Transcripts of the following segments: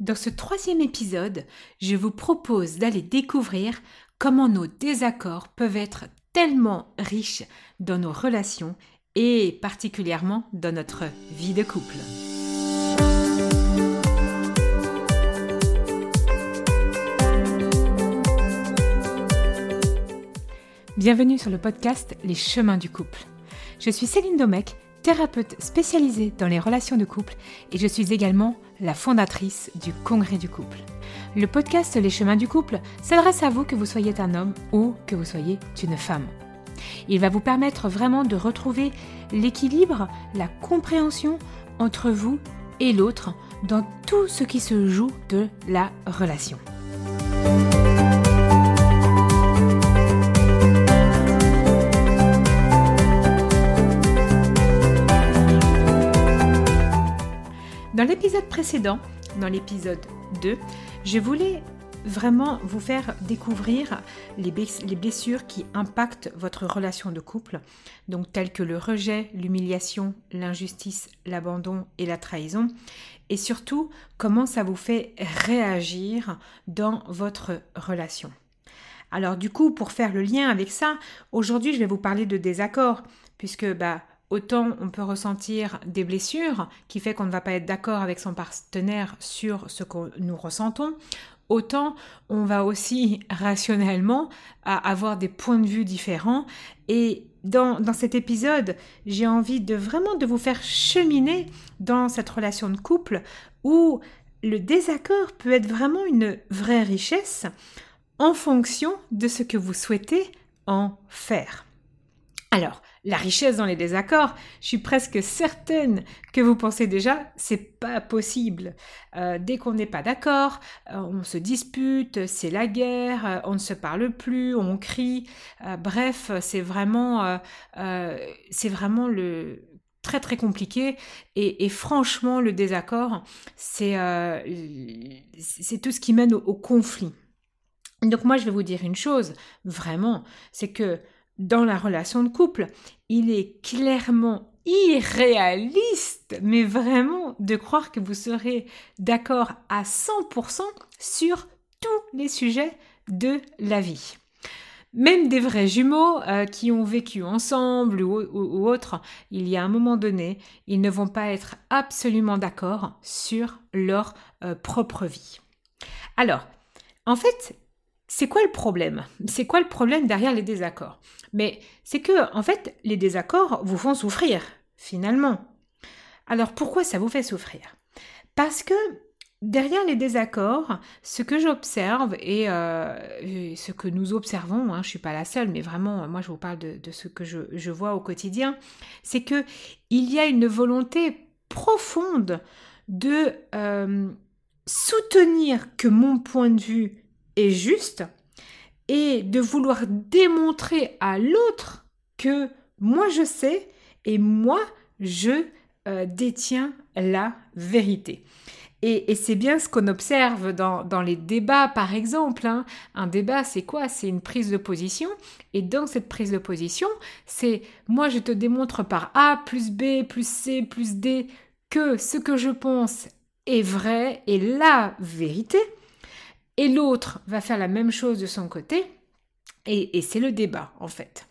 Dans ce troisième épisode, je vous propose d'aller découvrir comment nos désaccords peuvent être tellement riches dans nos relations et particulièrement dans notre vie de couple. Bienvenue sur le podcast Les chemins du couple. Je suis Céline Domecq thérapeute spécialisée dans les relations de couple et je suis également la fondatrice du Congrès du couple. Le podcast Les chemins du couple s'adresse à vous que vous soyez un homme ou que vous soyez une femme. Il va vous permettre vraiment de retrouver l'équilibre, la compréhension entre vous et l'autre dans tout ce qui se joue de la relation. Dans l'épisode précédent, dans l'épisode 2, je voulais vraiment vous faire découvrir les blessures qui impactent votre relation de couple, donc telles que le rejet, l'humiliation, l'injustice, l'abandon et la trahison, et surtout comment ça vous fait réagir dans votre relation. Alors du coup, pour faire le lien avec ça, aujourd'hui je vais vous parler de désaccord, puisque bah, Autant on peut ressentir des blessures qui fait qu'on ne va pas être d'accord avec son partenaire sur ce que nous ressentons, autant on va aussi rationnellement avoir des points de vue différents. Et dans, dans cet épisode, j'ai envie de vraiment de vous faire cheminer dans cette relation de couple où le désaccord peut être vraiment une vraie richesse en fonction de ce que vous souhaitez en faire. Alors, la richesse dans les désaccords, je suis presque certaine que vous pensez déjà, c'est pas possible. Euh, dès qu'on n'est pas d'accord, euh, on se dispute, c'est la guerre, euh, on ne se parle plus, on crie. bref, c'est vraiment, c'est vraiment le très très compliqué et, franchement le désaccord c'est c'est tout ce qui mène au conflit. Donc moi je vais vous dire une chose vraiment, c'est que dans la relation de couple, il est clairement irréaliste, mais vraiment, de croire que vous serez d'accord à 100% sur tous les sujets de la vie. Même des vrais jumeaux euh, qui ont vécu ensemble ou, autre, il y a un moment donné, ils ne vont pas être absolument d'accord sur leur euh, propre vie. Alors, en fait, c'est quoi le problème? C'est quoi le problème derrière les désaccords? Mais c'est que, en fait, les désaccords vous font souffrir, finalement. Alors pourquoi ça vous fait souffrir? Parce que derrière les désaccords, ce que j'observe et euh, ce que nous observons, hein, je ne suis pas la seule, mais vraiment, moi je vous parle de, ce que je, vois au quotidien, c'est que il y a une volonté profonde de euh, soutenir que mon point de vue est juste et de vouloir démontrer à l'autre que moi je sais et moi je euh, détiens la vérité. Et, c'est bien ce qu'on observe dans, les débats, par exemple. Hein. Un débat, c'est quoi? C'est une prise de position. Et dans cette prise de position, c'est moi, je te démontre par A plus B plus C plus D que ce que je pense est vrai et la vérité et l'autre va faire la même chose de son côté, et, c'est le débat en fait.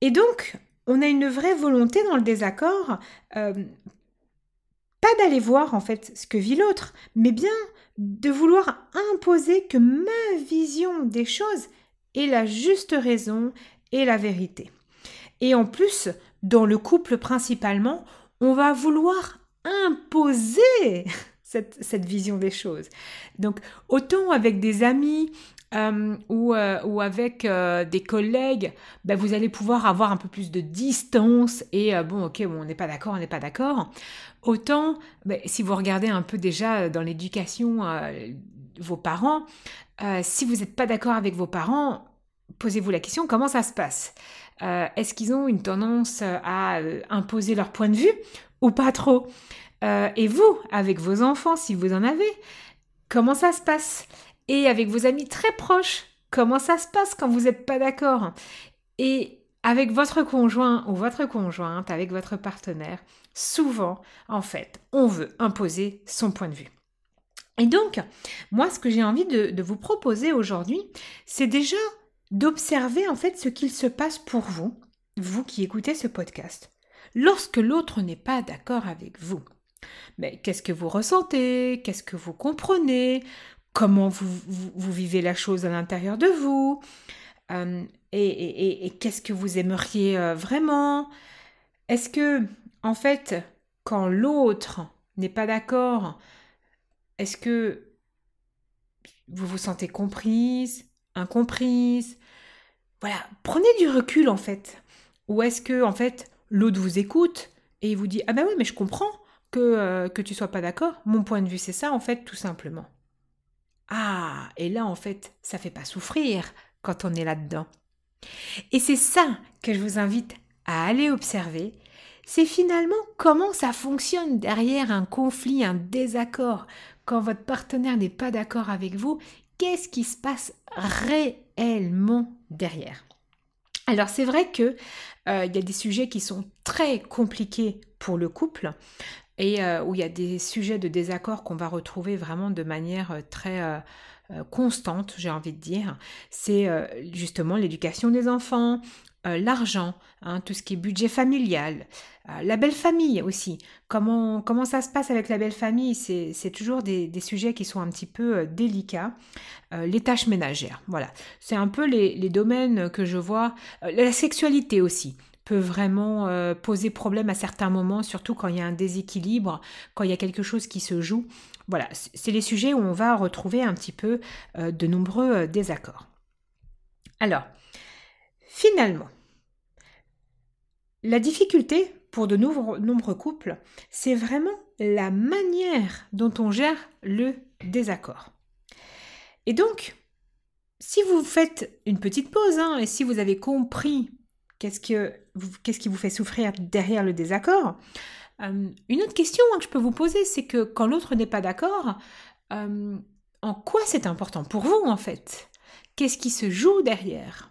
Et donc, on a une vraie volonté dans le désaccord, euh, pas d'aller voir en fait ce que vit l'autre, mais bien de vouloir imposer que ma vision des choses est la juste raison et la vérité. Et en plus, dans le couple principalement, on va vouloir imposer cette, vision des choses. Donc, autant avec des amis, euh, ou, euh, ou, avec euh, des collègues, ben, vous allez pouvoir avoir un peu plus de distance et bon, ok, bon, on n'est pas d'accord, on n'est pas d'accord. Autant, ben, si vous regardez un peu déjà dans l'éducation, vos parents, si vous n'êtes pas d'accord avec vos parents, posez-vous la question, comment ça se passe? Est-ce qu'ils ont une tendance à imposer leur point de vue ou pas trop? Euh, et vous, avec vos enfants, si vous en avez, comment ça se passe? Et avec vos amis très proches, comment ça se passe quand vous n'êtes pas d'accord? Et avec votre conjoint ou votre conjointe, avec votre partenaire, souvent, en fait, on veut imposer son point de vue. Et donc, moi, ce que j'ai envie de, de vous proposer aujourd'hui, c'est déjà d'observer en fait ce qu'il se passe pour vous, vous qui écoutez ce podcast, lorsque l'autre n'est pas d'accord avec vous. Mais qu'est-ce que vous ressentez? Qu'est-ce que vous comprenez? Comment vous, vous, vivez la chose à l'intérieur de vous? Et, et, qu'est-ce que vous aimeriez euh, vraiment? Est-ce que, en fait, quand l'autre n'est pas d'accord, est-ce que vous vous sentez comprise, incomprise? Voilà, prenez du recul en fait. Ou est-ce que en fait l'autre vous écoute et il vous dit ah ben oui mais je comprends que euh, que tu sois pas d'accord. Mon point de vue c'est ça en fait tout simplement. Ah et là en fait ça fait pas souffrir quand on est là-dedans. Et c'est ça que je vous invite à aller observer c'est finalement comment ça fonctionne derrière un conflit, un désaccord, quand votre partenaire n'est pas d'accord avec vous, qu'est-ce qui se passe réellement derrière? Alors c'est vrai que euh, il y a des sujets qui sont très compliqués pour le couple et euh, où il y a des sujets de désaccord qu'on va retrouver vraiment de manière euh, très constante, j'ai envie de dire. C'est justement l'éducation des enfants, euh, l'argent, hein, tout ce qui est budget familial, euh, la belle famille aussi. Comment, comment ça se passe avec la belle famille? C'est toujours des, sujets qui sont un petit peu euh, délicats. les tâches ménagères, voilà. C'est un peu les, domaines que je vois. la sexualité aussi peut vraiment poser problème à certains moments, surtout quand il y a un déséquilibre, quand il y a quelque chose qui se joue. Voilà, c'est les sujets où on va retrouver un petit peu de nombreux désaccords. Alors, Finalement, la difficulté pour de nombreux couples, c'est vraiment la manière dont on gère le désaccord. Et donc, si vous faites une petite pause hein, et si vous avez compris qu'est-ce, qui vous fait souffrir derrière le désaccord, euh, une autre question hein, que je peux vous poser, c'est que quand l'autre n'est pas d'accord, euh, en quoi c'est important pour vous en fait? Qu'est-ce qui se joue derrière?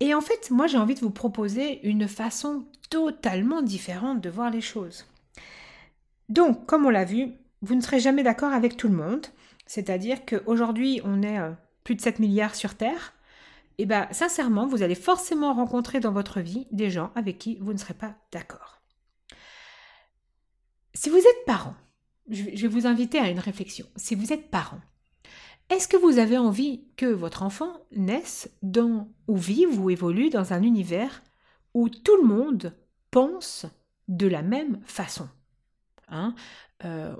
Et en fait, moi j'ai envie de vous proposer une façon totalement différente de voir les choses. Donc, comme on l'a vu, vous ne serez jamais d'accord avec tout le monde. C'est-à-dire qu'aujourd'hui, on est euh, plus de 7 milliards sur Terre. Et bien, sincèrement, vous allez forcément rencontrer dans votre vie des gens avec qui vous ne serez pas d'accord. Si vous êtes parent, je vais vous inviter à une réflexion. Si vous êtes parent, est-ce que vous avez envie que votre enfant naisse dans ou vive ou évolue dans un univers où tout le monde pense de la même façon? Hein euh,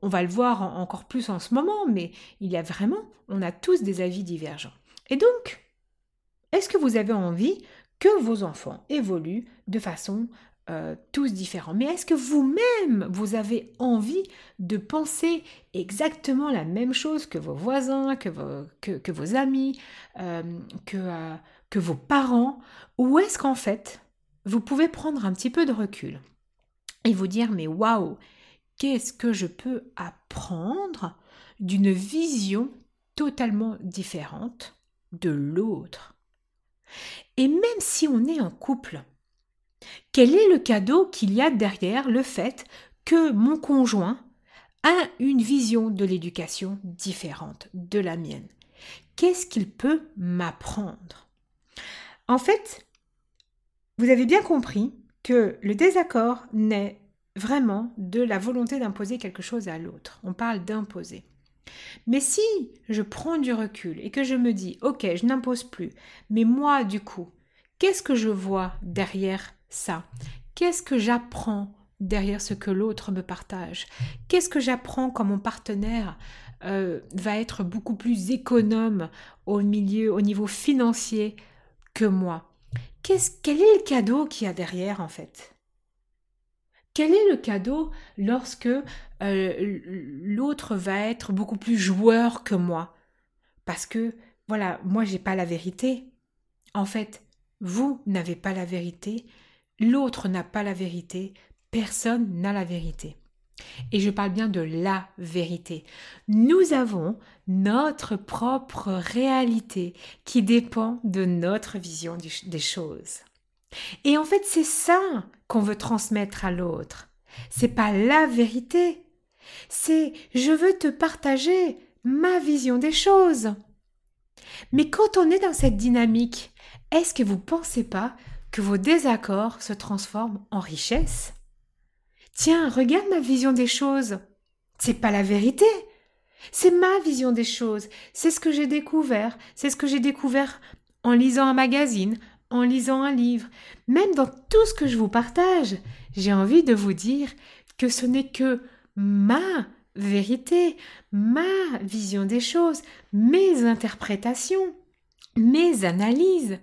on, va le voir encore plus en ce moment, mais il y a vraiment, on a tous des avis divergents. Et donc, est-ce que vous avez envie que vos enfants évoluent de façon euh, tous différents? Mais est-ce que vous-même, vous avez envie de penser exactement la même chose que vos voisins, que vos, amis, euh, que, euh, que vos parents? Ou est-ce qu'en fait, vous pouvez prendre un petit peu de recul et vous dire, mais waouh, qu'est-ce que je peux apprendre d'une vision totalement différente de l'autre? Et même si on est en couple, quel est le cadeau qu'il y a derrière le fait que mon conjoint a une vision de l'éducation différente de la mienne? Qu'est-ce qu'il peut m'apprendre? En fait, vous avez bien compris que le désaccord naît vraiment de la volonté d'imposer quelque chose à l'autre. On parle d'imposer. Mais si je prends du recul et que je me dis, ok, je n'impose plus, mais moi, du coup, qu'est-ce que je vois derrière ça? Qu'est-ce que j'apprends derrière ce que l'autre me partage? Qu'est-ce que j'apprends quand mon partenaire euh, va être beaucoup plus économe au milieu, au niveau financier que moi? Quel est le cadeau qu'il y a derrière en fait? Quel est le cadeau lorsque euh, l'autre va être beaucoup plus joueur que moi? Parce que voilà, moi j'ai pas la vérité. En fait, vous n'avez pas la vérité, L'autre n'a pas la vérité, personne n'a la vérité. Et je parle bien de la vérité. Nous avons notre propre réalité qui dépend de notre vision des choses. Et en fait, c'est ça qu'on veut transmettre à l'autre. C'est pas la vérité, C'est je veux te partager ma vision des choses. Mais quand on est dans cette dynamique, est-ce que vous pensez pas que vos désaccords se transforment en richesse? Tiens, regarde ma vision des choses. C'est pas la vérité. C'est ma vision des choses. C'est ce que j'ai découvert. C'est ce que j'ai découvert en lisant un magazine, en lisant un livre. Même dans tout ce que je vous partage, j'ai envie de vous dire que ce n'est que ma vérité, ma vision des choses, mes interprétations, mes analyses.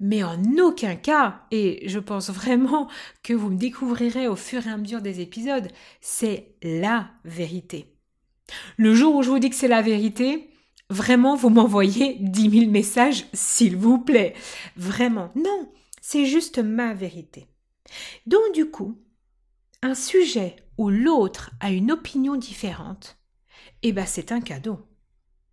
Mais en aucun cas, et je pense vraiment que vous me découvrirez au fur et à mesure des épisodes, c'est la vérité. Le jour où je vous dis que c'est la vérité, vraiment, vous m'envoyez 10 000 messages, s'il vous plaît. Vraiment, non, c'est juste ma vérité. Donc du coup, un sujet où l'autre a une opinion différente, eh ben c'est un cadeau.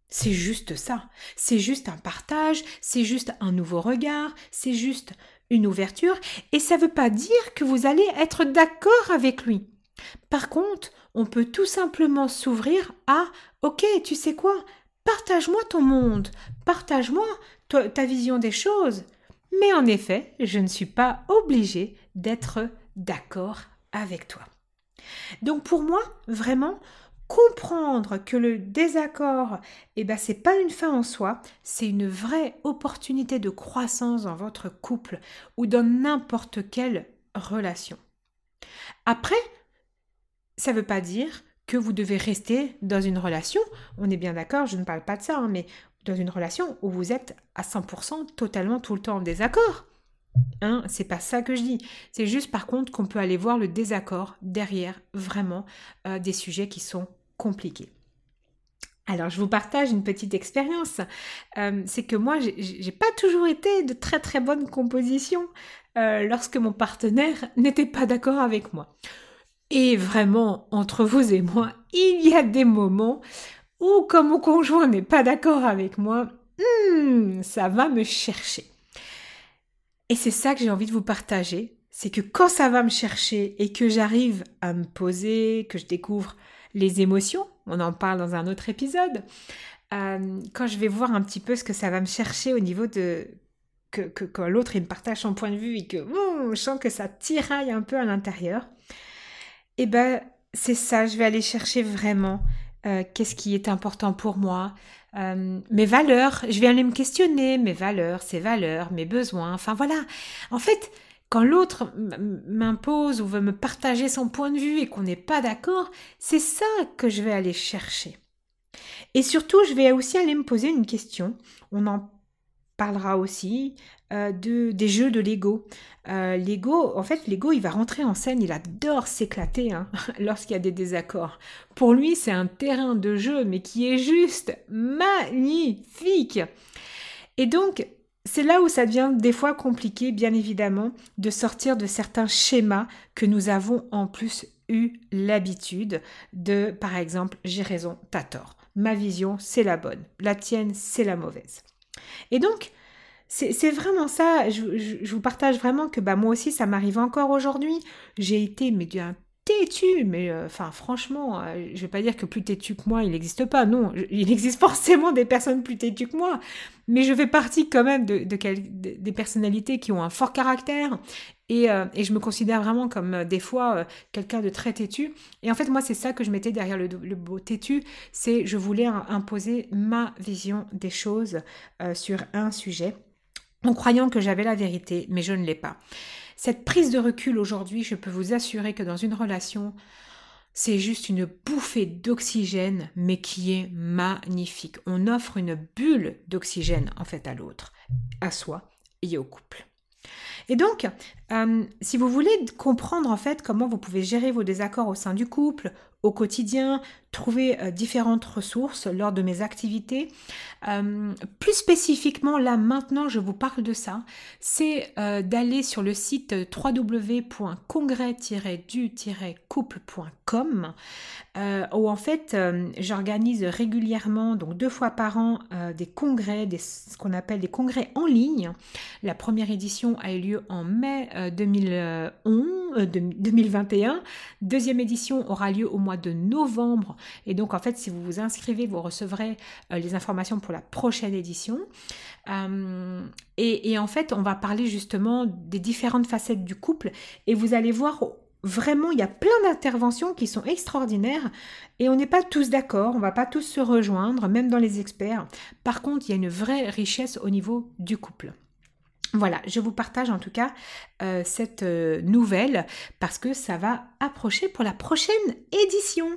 C'est juste ça. C'est juste un partage, c'est juste un nouveau regard, c'est juste une ouverture, et ça ne veut pas dire que vous allez être d'accord avec lui. Par contre, on peut tout simplement s'ouvrir à Ok, tu sais quoi? Partage-moi ton monde, partage-moi ta vision des choses. Mais en effet, je ne suis pas obligée d'être d'accord avec toi. Donc pour moi, vraiment, comprendre que le désaccord, eh ben, c'est pas une fin en soi, c'est une vraie opportunité de croissance dans votre couple ou dans n'importe quelle relation. Après, ça ne veut pas dire que vous devez rester dans une relation, on est bien d'accord, je ne parle pas de ça, hein, mais dans une relation où vous êtes à 100% totalement tout le temps en désaccord. Hein, c'est pas ça que je dis. C'est juste par contre qu'on peut aller voir le désaccord derrière vraiment euh, des sujets qui sont compliqués. Alors, je vous partage une petite expérience. Euh, c'est que moi, j'ai pas toujours été de très très bonne composition euh, lorsque mon partenaire n'était pas d'accord avec moi. Et vraiment, entre vous et moi, il y a des moments où, quand mon conjoint n'est pas d'accord avec moi, hmm, ça va me chercher. Et c'est ça que j'ai envie de vous partager, c'est que quand ça va me chercher et que j'arrive à me poser, que je découvre les émotions, on en parle dans un autre épisode, euh, quand je vais voir un petit peu ce que ça va me chercher au niveau de que, quand l'autre il me partage son point de vue et que hmm, je sens que ça tiraille un peu à l'intérieur, eh ben c'est ça, je vais aller chercher vraiment euh, qu'est-ce qui est important pour moi, euh, mes valeurs, je vais aller me questionner mes valeurs, ses valeurs, mes besoins, enfin voilà. En fait, quand l'autre m'impose ou veut me partager son point de vue et qu'on n'est pas d'accord, c'est ça que je vais aller chercher. Et surtout, je vais aussi aller me poser une question. On en parlera aussi euh, de, des jeux de Lego. Euh, Lego, en fait, Lego, il va rentrer en scène, il adore s'éclater hein, lorsqu'il y a des désaccords. Pour lui, c'est un terrain de jeu, mais qui est juste magnifique. Et donc, c'est là où ça devient des fois compliqué, bien évidemment, de sortir de certains schémas que nous avons en plus eu l'habitude de, par exemple, j'ai raison, t'as tort. Ma vision, c'est la bonne. La tienne, c'est la mauvaise. Et donc, c'est vraiment ça. Je, vous partage vraiment que bah, moi aussi, ça m'arrive encore aujourd'hui. J'ai été mais têtu, mais euh, franchement, euh, je vais pas dire que plus têtu que moi, il n'existe pas. Non, il existe forcément des personnes plus têtues que moi, mais je fais partie quand même de, des personnalités qui ont un fort caractère. Et, euh, je me considère vraiment comme des fois quelqu'un de très têtu. Et en fait, moi, c'est ça que je mettais derrière le, le beau têtu, c'est je voulais imposer ma vision des choses sur un sujet en croyant que j'avais la vérité, mais je ne l'ai pas. Cette prise de recul aujourd'hui, je peux vous assurer que dans une relation, c'est juste une bouffée d'oxygène, mais qui est magnifique. On offre une bulle d'oxygène en fait à l'autre, à soi et au couple. Et donc, euh, si vous voulez comprendre en fait comment vous pouvez gérer vos désaccords au sein du couple, au quotidien, trouver euh, différentes ressources lors de mes activités. Euh, plus spécifiquement, là maintenant, je vous parle de ça, c'est d'aller sur le site www.congrès-du-couple.com où en fait j'organise régulièrement, donc deux fois par an, des congrès, des, ce qu'on appelle des congrès en ligne. La première édition a eu lieu en mai 2011, 2021. Deuxième édition aura lieu au mois de novembre. Et donc, en fait, si vous vous inscrivez, vous recevrez euh, les informations pour la prochaine édition. Euh, et, et en fait, on va parler justement des différentes facettes du couple. Et vous allez voir Vraiment, il y a plein d'interventions qui sont extraordinaires et on n'est pas tous d'accord, on va pas tous se rejoindre, même dans les experts. Par contre, il y a une vraie richesse au niveau du couple. Voilà, je vous partage en tout cas euh, cette euh, nouvelle parce que ça va approcher pour la prochaine édition.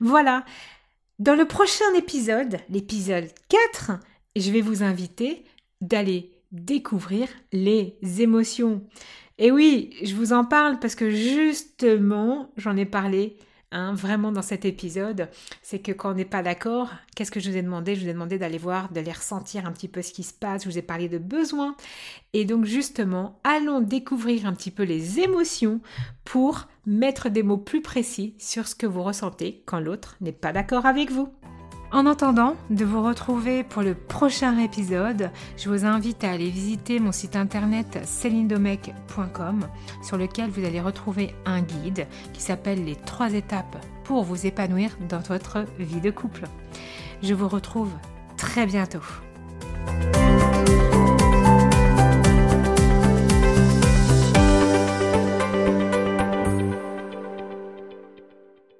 Voilà, dans le prochain épisode, l'épisode 4, je vais vous inviter d'aller découvrir les émotions. Et oui, je vous en parle parce que justement, j'en ai parlé Hein, vraiment dans cet épisode, c'est que quand on n'est pas d'accord, qu'est-ce que je vous ai demandé? Je vous ai demandé d'aller voir, d'aller ressentir un petit peu ce qui se passe, je vous ai parlé de besoins. Et donc justement, allons découvrir un petit peu les émotions pour mettre des mots plus précis sur ce que vous ressentez quand l'autre n'est pas d'accord avec vous. En attendant de vous retrouver pour le prochain épisode, je vous invite à aller visiter mon site internet celindomec.com sur lequel vous allez retrouver un guide qui s'appelle les trois étapes pour vous épanouir dans votre vie de couple. Je vous retrouve très bientôt.